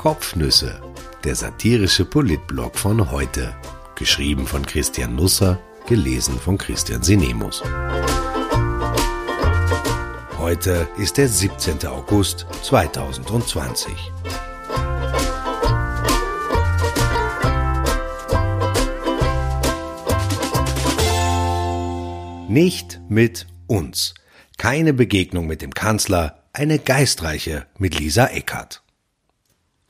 Kopfnüsse, der satirische Politblog von heute. Geschrieben von Christian Nusser, gelesen von Christian Sinemus. Heute ist der 17. August 2020. Nicht mit uns. Keine Begegnung mit dem Kanzler, eine geistreiche mit Lisa Eckert.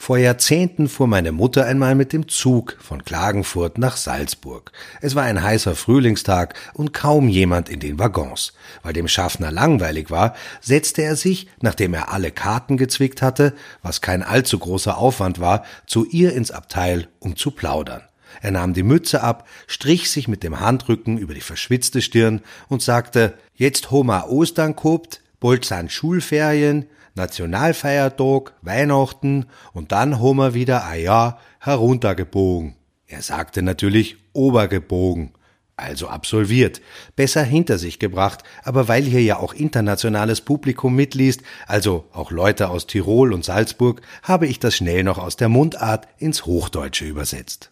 Vor Jahrzehnten fuhr meine Mutter einmal mit dem Zug von Klagenfurt nach Salzburg. Es war ein heißer Frühlingstag und kaum jemand in den Waggons. Weil dem Schaffner langweilig war, setzte er sich, nachdem er alle Karten gezwickt hatte, was kein allzu großer Aufwand war, zu ihr ins Abteil, um zu plaudern. Er nahm die Mütze ab, strich sich mit dem Handrücken über die verschwitzte Stirn und sagte, jetzt Homa Ostern kopt, bald Schulferien, Nationalfeiertag, Weihnachten und dann haben wir wieder ein Jahr heruntergebogen. Er sagte natürlich obergebogen, also absolviert, besser hinter sich gebracht, aber weil hier ja auch internationales Publikum mitliest, also auch Leute aus Tirol und Salzburg, habe ich das schnell noch aus der Mundart ins Hochdeutsche übersetzt.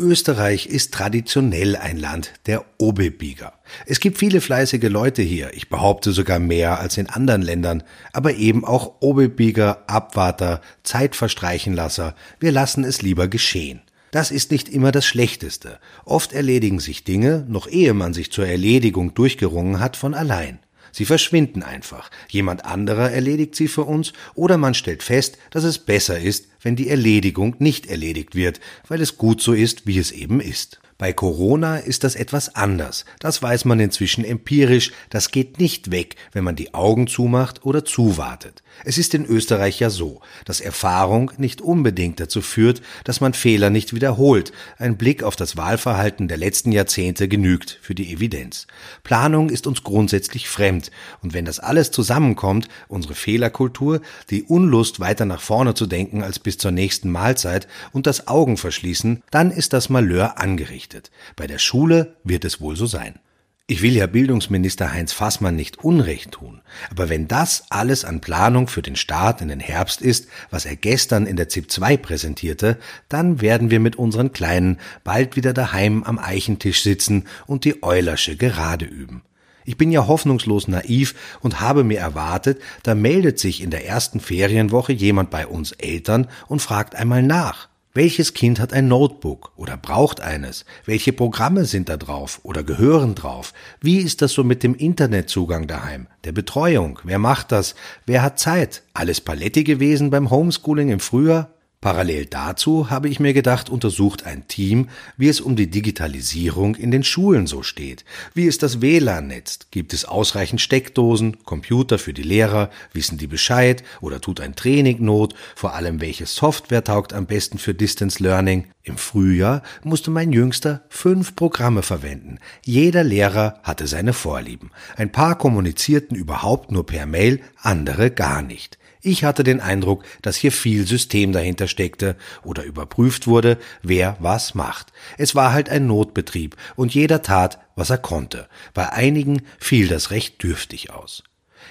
Österreich ist traditionell ein Land der Obebieger. Es gibt viele fleißige Leute hier, ich behaupte sogar mehr als in anderen Ländern, aber eben auch Obebieger, Abwarter, Zeitverstreichenlasser, wir lassen es lieber geschehen. Das ist nicht immer das Schlechteste. Oft erledigen sich Dinge, noch ehe man sich zur Erledigung durchgerungen hat, von allein. Sie verschwinden einfach. Jemand anderer erledigt sie für uns oder man stellt fest, dass es besser ist, wenn die Erledigung nicht erledigt wird, weil es gut so ist, wie es eben ist. Bei Corona ist das etwas anders. Das weiß man inzwischen empirisch. Das geht nicht weg, wenn man die Augen zumacht oder zuwartet. Es ist in Österreich ja so, dass Erfahrung nicht unbedingt dazu führt, dass man Fehler nicht wiederholt. Ein Blick auf das Wahlverhalten der letzten Jahrzehnte genügt für die Evidenz. Planung ist uns grundsätzlich fremd. Und wenn das alles zusammenkommt, unsere Fehlerkultur, die Unlust weiter nach vorne zu denken als bis zur nächsten Mahlzeit und das Augenverschließen, dann ist das Malheur angerichtet. Bei der Schule wird es wohl so sein. Ich will ja Bildungsminister Heinz Fassmann nicht Unrecht tun, aber wenn das alles an Planung für den Start in den Herbst ist, was er gestern in der ZIP 2 präsentierte, dann werden wir mit unseren Kleinen bald wieder daheim am Eichentisch sitzen und die Eulersche Gerade üben. Ich bin ja hoffnungslos naiv und habe mir erwartet, da meldet sich in der ersten Ferienwoche jemand bei uns Eltern und fragt einmal nach. Welches Kind hat ein Notebook oder braucht eines? Welche Programme sind da drauf oder gehören drauf? Wie ist das so mit dem Internetzugang daheim? Der Betreuung? Wer macht das? Wer hat Zeit? Alles Paletti gewesen beim Homeschooling im Frühjahr? Parallel dazu habe ich mir gedacht, untersucht ein Team, wie es um die Digitalisierung in den Schulen so steht. Wie ist das WLAN-Netz? Gibt es ausreichend Steckdosen, Computer für die Lehrer? Wissen die Bescheid? Oder tut ein Training Not? Vor allem, welche Software taugt am besten für Distance Learning? Im Frühjahr musste mein Jüngster fünf Programme verwenden. Jeder Lehrer hatte seine Vorlieben. Ein paar kommunizierten überhaupt nur per Mail, andere gar nicht. Ich hatte den Eindruck, dass hier viel System dahinter steckte oder überprüft wurde, wer was macht. Es war halt ein Notbetrieb und jeder tat, was er konnte. Bei einigen fiel das recht dürftig aus.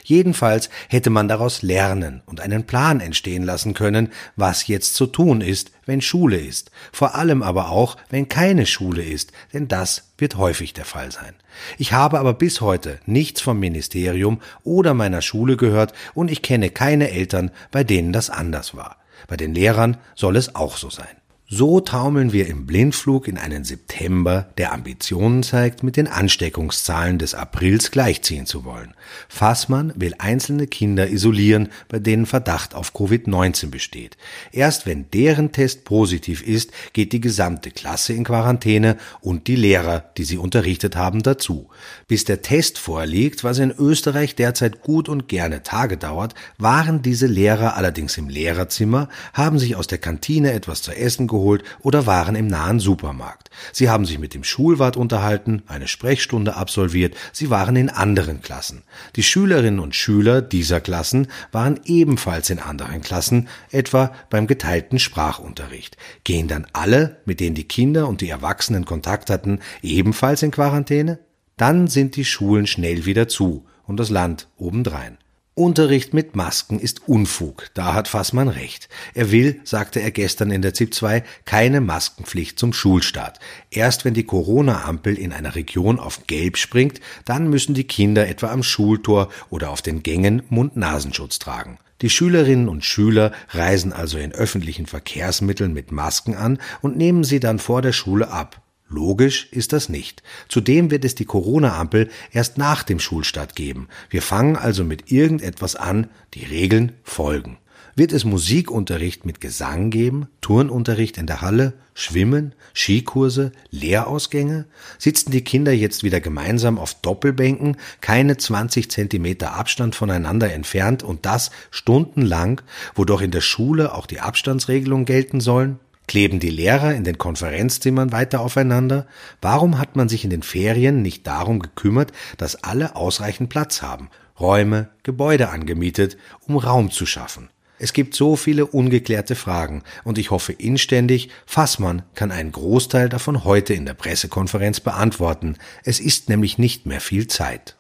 Jedenfalls hätte man daraus lernen und einen Plan entstehen lassen können, was jetzt zu tun ist, wenn Schule ist, vor allem aber auch, wenn keine Schule ist, denn das wird häufig der Fall sein. Ich habe aber bis heute nichts vom Ministerium oder meiner Schule gehört und ich kenne keine Eltern, bei denen das anders war. Bei den Lehrern soll es auch so sein. So taumeln wir im Blindflug in einen September, der Ambitionen zeigt, mit den Ansteckungszahlen des Aprils gleichziehen zu wollen. Fassmann will einzelne Kinder isolieren, bei denen Verdacht auf Covid-19 besteht. Erst wenn deren Test positiv ist, geht die gesamte Klasse in Quarantäne und die Lehrer, die sie unterrichtet haben, dazu. Bis der Test vorliegt, was in Österreich derzeit gut und gerne Tage dauert, waren diese Lehrer allerdings im Lehrerzimmer, haben sich aus der Kantine etwas zu essen geholt, geholt oder waren im nahen Supermarkt. Sie haben sich mit dem Schulwart unterhalten, eine Sprechstunde absolviert, sie waren in anderen Klassen. Die Schülerinnen und Schüler dieser Klassen waren ebenfalls in anderen Klassen, etwa beim geteilten Sprachunterricht. Gehen dann alle, mit denen die Kinder und die Erwachsenen Kontakt hatten, ebenfalls in Quarantäne? Dann sind die Schulen schnell wieder zu und das Land obendrein. Unterricht mit Masken ist Unfug, da hat Fassmann recht. Er will, sagte er gestern in der ZIP 2, keine Maskenpflicht zum Schulstart. Erst wenn die Corona-Ampel in einer Region auf Gelb springt, dann müssen die Kinder etwa am Schultor oder auf den Gängen Mund-Nasenschutz tragen. Die Schülerinnen und Schüler reisen also in öffentlichen Verkehrsmitteln mit Masken an und nehmen sie dann vor der Schule ab. Logisch ist das nicht. Zudem wird es die Corona-Ampel erst nach dem Schulstart geben. Wir fangen also mit irgendetwas an, die Regeln folgen. Wird es Musikunterricht mit Gesang geben, Turnunterricht in der Halle, Schwimmen, Skikurse, Lehrausgänge? Sitzen die Kinder jetzt wieder gemeinsam auf Doppelbänken, keine 20 Zentimeter Abstand voneinander entfernt und das stundenlang, wo doch in der Schule auch die Abstandsregelungen gelten sollen? Kleben die Lehrer in den Konferenzzimmern weiter aufeinander? Warum hat man sich in den Ferien nicht darum gekümmert, dass alle ausreichend Platz haben, Räume, Gebäude angemietet, um Raum zu schaffen? Es gibt so viele ungeklärte Fragen, und ich hoffe inständig, Fassmann kann einen Großteil davon heute in der Pressekonferenz beantworten. Es ist nämlich nicht mehr viel Zeit.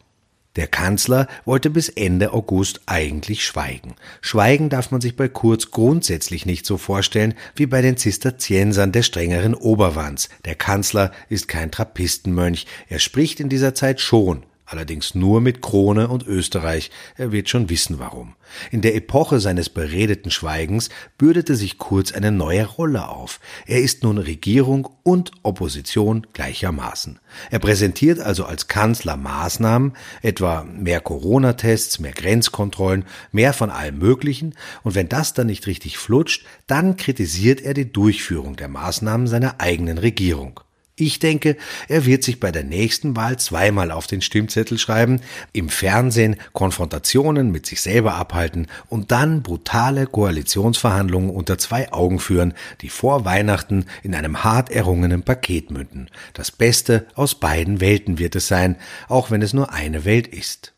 Der Kanzler wollte bis Ende August eigentlich schweigen. Schweigen darf man sich bei Kurz grundsätzlich nicht so vorstellen wie bei den Zisterziensern der strengeren Oberwands. Der Kanzler ist kein Trappistenmönch, er spricht in dieser Zeit schon, allerdings nur mit Krone und Österreich, er wird schon wissen warum. In der Epoche seines beredeten Schweigens bürdete sich Kurz eine neue Rolle auf. Er ist nun Regierung und Opposition gleichermaßen. Er präsentiert also als Kanzler Maßnahmen, etwa mehr Corona-Tests, mehr Grenzkontrollen, mehr von allem Möglichen, und wenn das dann nicht richtig flutscht, dann kritisiert er die Durchführung der Maßnahmen seiner eigenen Regierung. Ich denke, er wird sich bei der nächsten Wahl zweimal auf den Stimmzettel schreiben, im Fernsehen Konfrontationen mit sich selber abhalten und dann brutale Koalitionsverhandlungen unter zwei Augen führen, die vor Weihnachten in einem hart errungenen Paket münden. Das Beste aus beiden Welten wird es sein, auch wenn es nur eine Welt ist.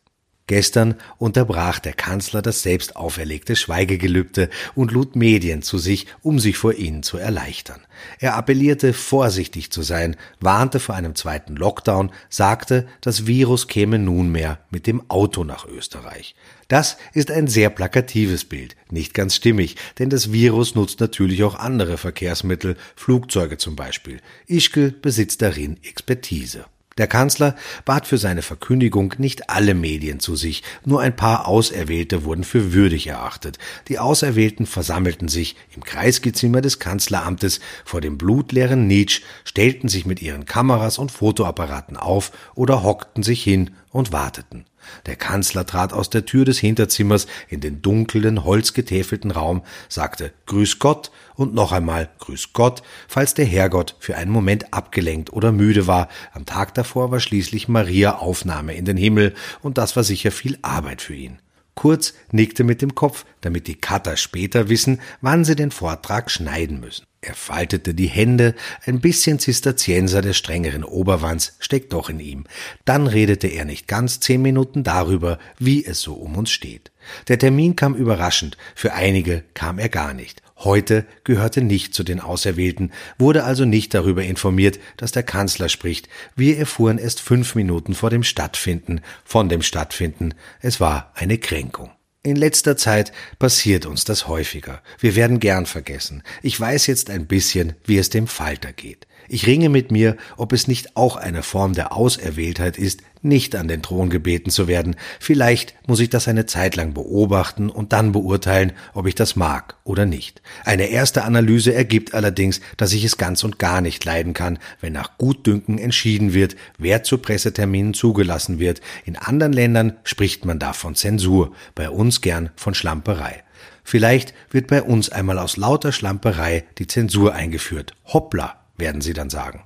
Gestern unterbrach der Kanzler das selbst auferlegte Schweigegelübde und lud Medien zu sich, um sich vor ihnen zu erleichtern. Er appellierte, vorsichtig zu sein, warnte vor einem zweiten Lockdown, sagte, das Virus käme nunmehr mit dem Auto nach Österreich. Das ist ein sehr plakatives Bild, nicht ganz stimmig, denn das Virus nutzt natürlich auch andere Verkehrsmittel, Flugzeuge zum Beispiel. Ischgl besitzt darin Expertise. Der Kanzler bat für seine Verkündigung nicht alle Medien zu sich, nur ein paar Auserwählte wurden für würdig erachtet. Die Auserwählten versammelten sich im Kreisgezimmer des Kanzleramtes vor dem blutleeren Nietzsch, stellten sich mit ihren Kameras und Fotoapparaten auf oder hockten sich hin und warteten. Der Kanzler trat aus der Tür des Hinterzimmers in den dunklen, holzgetäfelten Raum, sagte Grüß Gott und noch einmal Grüß Gott, falls der Herrgott für einen Moment abgelenkt oder müde war. Am Tag davor war schließlich Maria Aufnahme in den Himmel, und das war sicher viel Arbeit für ihn. Kurz nickte mit dem Kopf, damit die Cutter später wissen, wann sie den Vortrag schneiden müssen. Er faltete die Hände, ein bisschen Zisterzienser der strengeren Oberwands steckt doch in ihm. Dann redete er nicht ganz zehn Minuten darüber, wie es so um uns steht. Der Termin kam überraschend, für einige kam er gar nicht. Heute gehörte nicht zu den Auserwählten, wurde also nicht darüber informiert, dass der Kanzler spricht. Wir erfuhren erst fünf Minuten vor dem Stattfinden, von dem Stattfinden. Es war eine Kränkung. In letzter Zeit passiert uns das häufiger. Wir werden gern vergessen. Ich weiß jetzt ein bisschen, wie es dem Falter geht. Ich ringe mit mir, ob es nicht auch eine Form der Auserwähltheit ist, nicht an den Thron gebeten zu werden. Vielleicht muss ich das eine Zeit lang beobachten und dann beurteilen, ob ich das mag oder nicht. Eine erste Analyse ergibt allerdings, dass ich es ganz und gar nicht leiden kann, wenn nach Gutdünken entschieden wird, wer zu Presseterminen zugelassen wird. In anderen Ländern spricht man da von Zensur, bei uns gern von Schlamperei. Vielleicht wird bei uns einmal aus lauter Schlamperei die Zensur eingeführt. Hoppla, werden Sie dann sagen.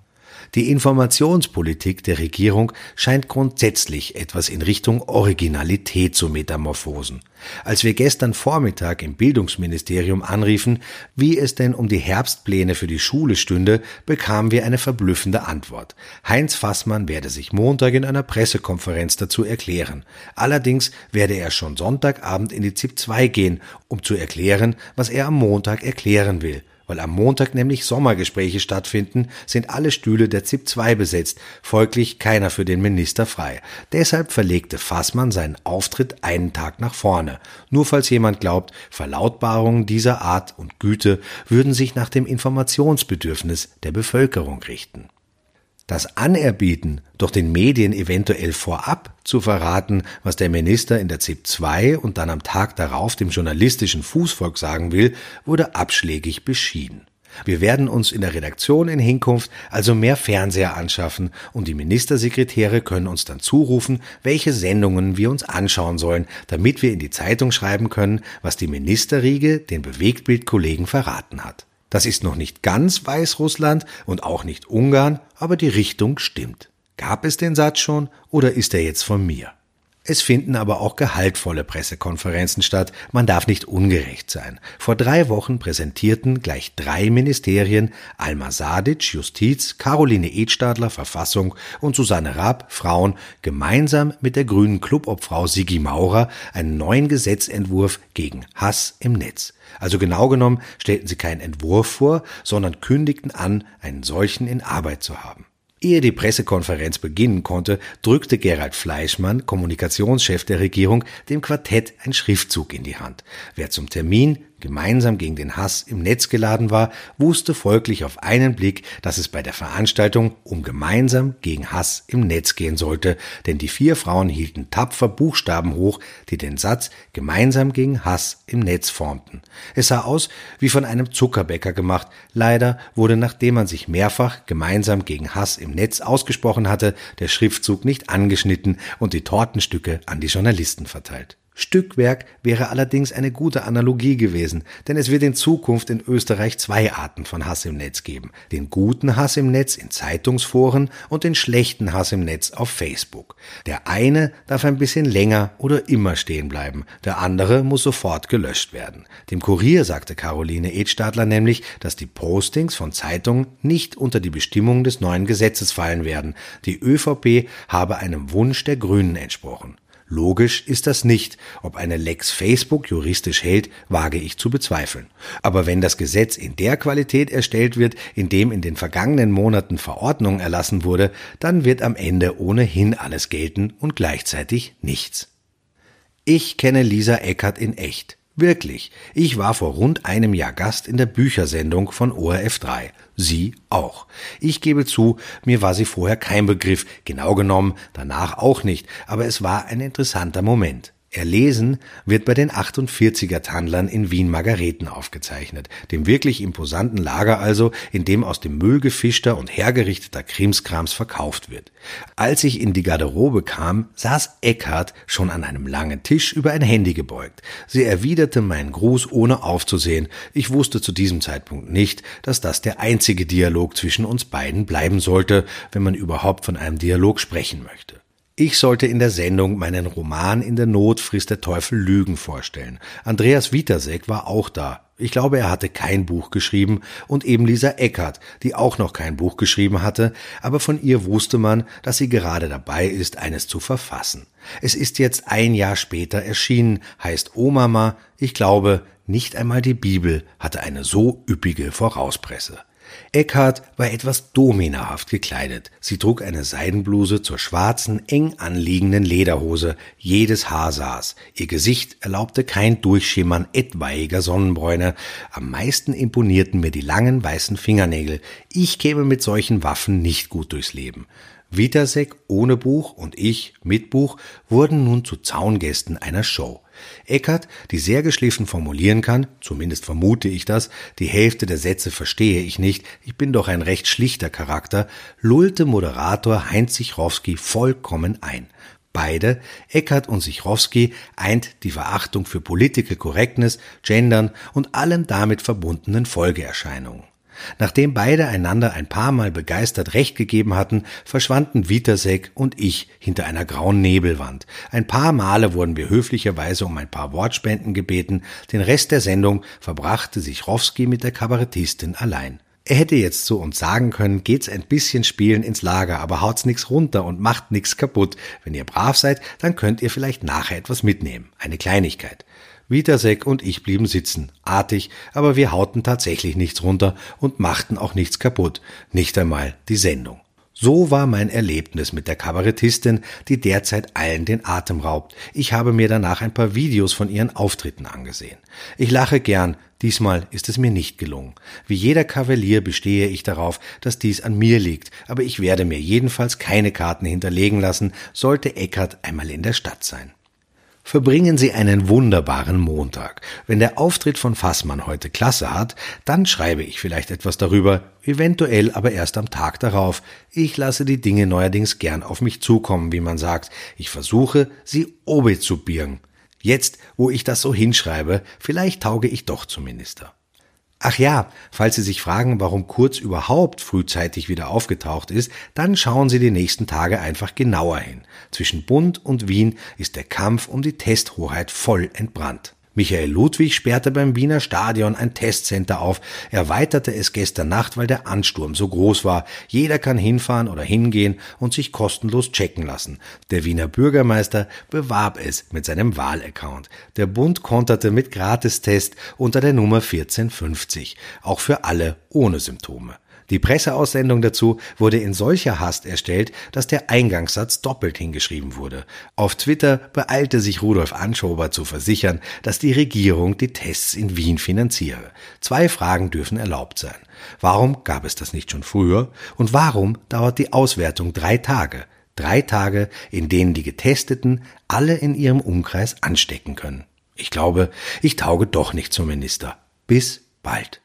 Die Informationspolitik der Regierung scheint grundsätzlich etwas in Richtung Originalität zu metamorphosen. Als wir gestern Vormittag im Bildungsministerium anriefen, wie es denn um die Herbstpläne für die Schule stünde, bekamen wir eine verblüffende Antwort. Heinz Fassmann werde sich Montag in einer Pressekonferenz dazu erklären. Allerdings werde er schon Sonntagabend in die ZIP 2 gehen, um zu erklären, was er am Montag erklären will Weil am Montag nämlich Sommergespräche stattfinden, sind alle Stühle der ZIP 2 besetzt, folglich keiner für den Minister frei. Deshalb verlegte Fassmann seinen Auftritt einen Tag nach vorne. Nur falls jemand glaubt, Verlautbarungen dieser Art und Güte würden sich nach dem Informationsbedürfnis der Bevölkerung richten. Das Anerbieten, durch den Medien eventuell vorab zu verraten, was der Minister in der ZIP 2 und dann am Tag darauf dem journalistischen Fußvolk sagen will, wurde abschlägig beschieden. Wir werden uns in der Redaktion in Hinkunft also mehr Fernseher anschaffen und die Ministersekretäre können uns dann zurufen, welche Sendungen wir uns anschauen sollen, damit wir in die Zeitung schreiben können, was die Ministerriege den Bewegtbildkollegen verraten hat. Das ist noch nicht ganz Weißrussland und auch nicht Ungarn, aber die Richtung stimmt. Gab es den Satz schon oder ist er jetzt von mir? Es finden aber auch gehaltvolle Pressekonferenzen statt. Man darf nicht ungerecht sein. Vor drei Wochen präsentierten gleich drei Ministerien, Alma Sadic, Justiz, Caroline Edstadler, Verfassung und Susanne Raab, Frauen, gemeinsam mit der grünen Clubobfrau Sigi Maurer einen neuen Gesetzentwurf gegen Hass im Netz. Also genau genommen stellten sie keinen Entwurf vor, sondern kündigten an, einen solchen in Arbeit zu haben. Ehe die Pressekonferenz beginnen konnte, drückte Gerald Fleischmann, Kommunikationschef der Regierung, dem Quartett ein Schriftzug in die Hand. Wer zum Termin gemeinsam gegen den Hass im Netz geladen war, wusste folglich auf einen Blick, dass es bei der Veranstaltung um gemeinsam gegen Hass im Netz gehen sollte, denn die vier Frauen hielten tapfer Buchstaben hoch, die den Satz gemeinsam gegen Hass im Netz formten. Es sah aus wie von einem Zuckerbäcker gemacht. Leider wurde, nachdem man sich mehrfach gemeinsam gegen Hass im Netz ausgesprochen hatte, der Schriftzug nicht angeschnitten und die Tortenstücke an die Journalisten verteilt. Stückwerk wäre allerdings eine gute Analogie gewesen, denn es wird in Zukunft in Österreich zwei Arten von Hass im Netz geben. Den guten Hass im Netz in Zeitungsforen und den schlechten Hass im Netz auf Facebook. Der eine darf ein bisschen länger oder immer stehen bleiben, der andere muss sofort gelöscht werden. Dem Kurier sagte Caroline Edstadler nämlich, dass die Postings von Zeitungen nicht unter die Bestimmungen des neuen Gesetzes fallen werden. Die ÖVP habe einem Wunsch der Grünen entsprochen. Logisch ist das nicht. Ob eine Lex Facebook juristisch hält, wage ich zu bezweifeln. Aber wenn das Gesetz in der Qualität erstellt wird, in dem in den vergangenen Monaten Verordnung erlassen wurde, dann wird am Ende ohnehin alles gelten und gleichzeitig nichts. Ich kenne Lisa Eckert in echt. Wirklich. Ich war vor rund einem Jahr Gast in der Büchersendung von ORF 3. Sie auch. Ich gebe zu, mir war sie vorher kein Begriff, genau genommen danach auch nicht, aber es war ein interessanter Moment. Erlesen wird bei den 48er Tandlern in Wien Margareten aufgezeichnet, dem wirklich imposanten Lager also, in dem aus dem Müll gefischter und hergerichteter Krimskrams verkauft wird. Als ich in die Garderobe kam, saß Eckhart schon an einem langen Tisch über ein Handy gebeugt. Sie erwiderte meinen Gruß ohne aufzusehen. Ich wusste zu diesem Zeitpunkt nicht, dass das der einzige Dialog zwischen uns beiden bleiben sollte, wenn man überhaupt von einem Dialog sprechen möchte. Ich sollte in der Sendung meinen Roman In der Not frisst der Teufel Lügen vorstellen. Andreas Witasek war auch da. Ich glaube, er hatte kein Buch geschrieben und eben Lisa Eckert, die auch noch kein Buch geschrieben hatte, aber von ihr wusste man, dass sie gerade dabei ist, eines zu verfassen. Es ist jetzt ein Jahr später erschienen, heißt Omama, ich glaube, nicht einmal die Bibel hatte eine so üppige Vorauspresse. Eckhart war etwas dominahaft gekleidet. Sie trug eine Seidenbluse zur schwarzen, eng anliegenden Lederhose. Jedes Haar saß. Ihr Gesicht erlaubte kein Durchschimmern etwaiger Sonnenbräune. Am meisten imponierten mir die langen weißen Fingernägel. Ich käme mit solchen Waffen nicht gut durchs Leben. Witasek ohne Buch und ich mit Buch wurden nun zu Zaungästen einer Show. Eckert, die sehr geschliffen formulieren kann, zumindest vermute ich das, die Hälfte der Sätze verstehe ich nicht, ich bin doch ein recht schlichter Charakter, lullte Moderator Heinz Sichrowski vollkommen ein. Beide, Eckert und Sichrowski, eint die Verachtung für Political Correctness, Gendern und allen damit verbundenen Folgeerscheinungen. Nachdem beide einander ein paar Mal begeistert Recht gegeben hatten, verschwanden Witasek und ich hinter einer grauen Nebelwand. Ein paar Male wurden wir höflicherweise um ein paar Wortspenden gebeten, den Rest der Sendung verbrachte sich Rowski mit der Kabarettistin allein. Er hätte jetzt zu uns sagen können, geht's ein bisschen spielen ins Lager, aber haut's nix runter und macht nix kaputt. Wenn ihr brav seid, dann könnt ihr vielleicht nachher etwas mitnehmen. Eine Kleinigkeit. Witasek und ich blieben sitzen, artig, aber wir hauten tatsächlich nichts runter und machten auch nichts kaputt, nicht einmal die Sendung. So war mein Erlebnis mit der Kabarettistin, die derzeit allen den Atem raubt. Ich habe mir danach ein paar Videos von ihren Auftritten angesehen. Ich lache gern, diesmal ist es mir nicht gelungen. Wie jeder Kavalier bestehe ich darauf, dass dies an mir liegt, aber ich werde mir jedenfalls keine Karten hinterlegen lassen, sollte Eckart einmal in der Stadt sein. Verbringen Sie einen wunderbaren Montag. Wenn der Auftritt von Fassmann heute Klasse hat, dann schreibe ich vielleicht etwas darüber, eventuell aber erst am Tag darauf. Ich lasse die Dinge neuerdings gern auf mich zukommen, wie man sagt. Ich versuche, sie obe zu birgen. Jetzt, wo ich das so hinschreibe, vielleicht tauge ich doch zum Minister. Ach ja, falls Sie sich fragen, warum Kurz überhaupt frühzeitig wieder aufgetaucht ist, dann schauen Sie die nächsten Tage einfach genauer hin. Zwischen Bund und Wien ist der Kampf um die Testhoheit voll entbrannt. Michael Ludwig sperrte beim Wiener Stadion ein Testcenter auf, erweiterte es gestern Nacht, weil der Ansturm so groß war. Jeder kann hinfahren oder hingehen und sich kostenlos checken lassen. Der Wiener Bürgermeister bewarb es mit seinem Wahlaccount. Der Bund konterte mit Gratistest unter der Nummer 1450, auch für alle ohne Symptome. Die Presseaussendung dazu wurde in solcher Hast erstellt, dass der Eingangssatz doppelt hingeschrieben wurde. Auf Twitter beeilte sich Rudolf Anschober zu versichern, dass die Regierung die Tests in Wien finanziere. Zwei Fragen dürfen erlaubt sein. Warum gab es das nicht schon früher? Und warum dauert die Auswertung drei Tage? Drei Tage, in denen die Getesteten alle in ihrem Umkreis anstecken können. Ich glaube, ich tauge doch nicht zum Minister. Bis bald.